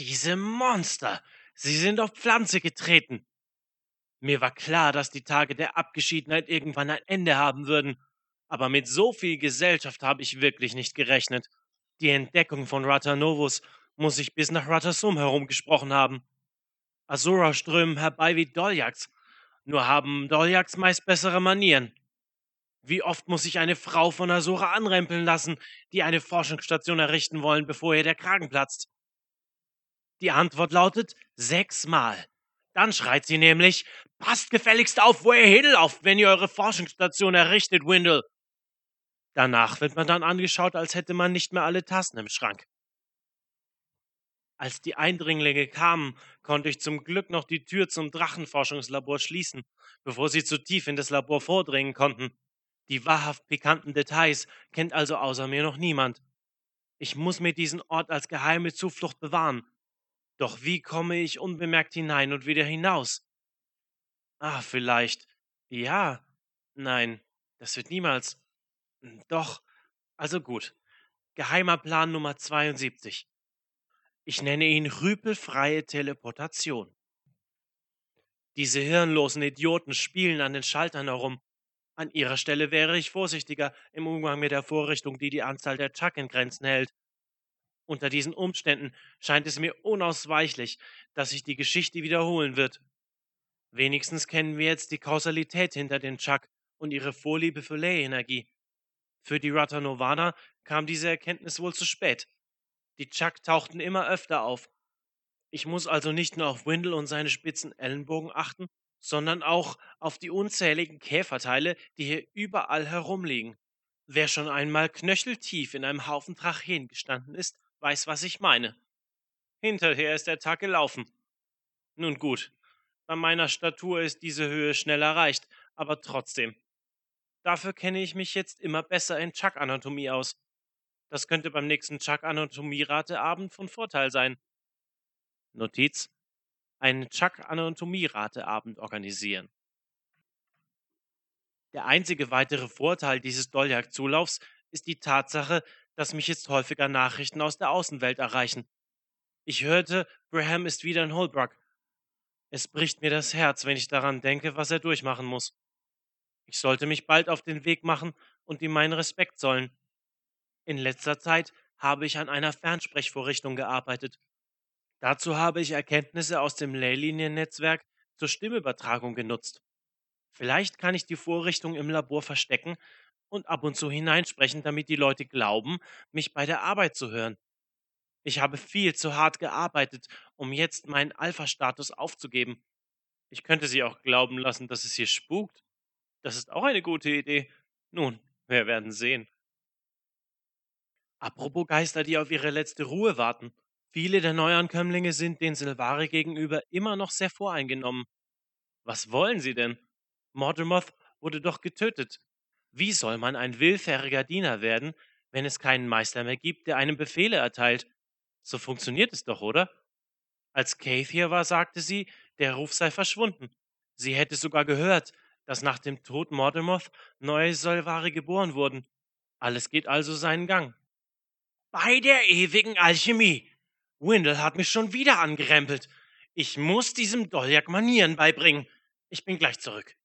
Diese Monster! Sie sind auf Pflanze getreten! Mir war klar, dass die Tage der Abgeschiedenheit irgendwann ein Ende haben würden, aber mit so viel Gesellschaft habe ich wirklich nicht gerechnet. Die Entdeckung von Ratanovus muss sich bis nach Ratasum herumgesprochen haben. Asura strömen herbei wie Doljaks, nur haben Doljaks meist bessere Manieren. Wie oft muss sich eine Frau von Asura anrempeln lassen, die eine Forschungsstation errichten wollen, bevor ihr der Kragen platzt? Die Antwort lautet sechsmal. Dann schreit sie nämlich, passt gefälligst auf, wo ihr hinlauft, wenn ihr eure Forschungsstation errichtet, Windle. Danach wird man dann angeschaut, als hätte man nicht mehr alle Tassen im Schrank. Als die Eindringlinge kamen, konnte ich zum Glück noch die Tür zum Drachenforschungslabor schließen, bevor sie zu tief in das Labor vordringen konnten. Die wahrhaft pikanten Details kennt also außer mir noch niemand. Ich muss mir diesen Ort als geheime Zuflucht bewahren, doch wie komme ich unbemerkt hinein und wieder hinaus? Ah, vielleicht. Ja. Nein, das wird niemals. Hm, doch. Also gut. Geheimer Plan Nummer 72. Ich nenne ihn rüpelfreie Teleportation. Diese hirnlosen Idioten spielen an den Schaltern herum. An ihrer Stelle wäre ich vorsichtiger im Umgang mit der Vorrichtung, die die Anzahl der Chuck in Grenzen hält. Unter diesen Umständen scheint es mir unausweichlich, dass sich die Geschichte wiederholen wird. Wenigstens kennen wir jetzt die Kausalität hinter den Chuck und ihre Vorliebe für Ley-Energie. Für die Ratanovana kam diese Erkenntnis wohl zu spät. Die Chuck tauchten immer öfter auf. Ich muss also nicht nur auf Windle und seine spitzen Ellenbogen achten, sondern auch auf die unzähligen Käferteile, die hier überall herumliegen. Wer schon einmal knöcheltief in einem Haufen Tracheen gestanden ist, weiß, was ich meine. Hinterher ist der Tag gelaufen. Nun gut, bei meiner Statur ist diese Höhe schnell erreicht, aber trotzdem. Dafür kenne ich mich jetzt immer besser in Chuck-Anatomie aus. Das könnte beim nächsten Chuck-Anatomie-Rateabend von Vorteil sein. Notiz: einen Chuck-Anatomie-Rateabend organisieren. Der einzige weitere Vorteil dieses Doljak-Zulaufs ist die Tatsache, dass mich jetzt häufiger Nachrichten aus der Außenwelt erreichen. Ich hörte, Graham ist wieder in Holbrook. Es bricht mir das Herz, wenn ich daran denke, was er durchmachen muss. Ich sollte mich bald auf den Weg machen und ihm meinen Respekt zollen. In letzter Zeit habe ich an einer Fernsprechvorrichtung gearbeitet. Dazu habe ich Erkenntnisse aus dem Leyliniennetzwerk zur Stimmübertragung genutzt. Vielleicht kann ich die Vorrichtung im Labor verstecken und ab und zu hineinsprechen, damit die Leute glauben, mich bei der Arbeit zu hören. Ich habe viel zu hart gearbeitet, um jetzt meinen Alpha-Status aufzugeben. Ich könnte sie auch glauben lassen, dass es hier spukt. Das ist auch eine gute Idee. Nun, wir werden sehen. Apropos Geister, die auf ihre letzte Ruhe warten. Viele der Neuankömmlinge sind den Silvari gegenüber immer noch sehr voreingenommen. Was wollen sie denn? Mordemoth wurde doch getötet. Wie soll man ein willfähriger Diener werden, wenn es keinen Meister mehr gibt, der einem Befehle erteilt? So funktioniert es doch, oder? Als Keith hier war, sagte sie, der Ruf sei verschwunden. Sie hätte sogar gehört, dass nach dem Tod Mordemoth neue Solvari geboren wurden. Alles geht also seinen Gang. Bei der ewigen Alchemie. Windle hat mich schon wieder angerempelt. Ich muss diesem Doljak Manieren beibringen. Ich bin gleich zurück.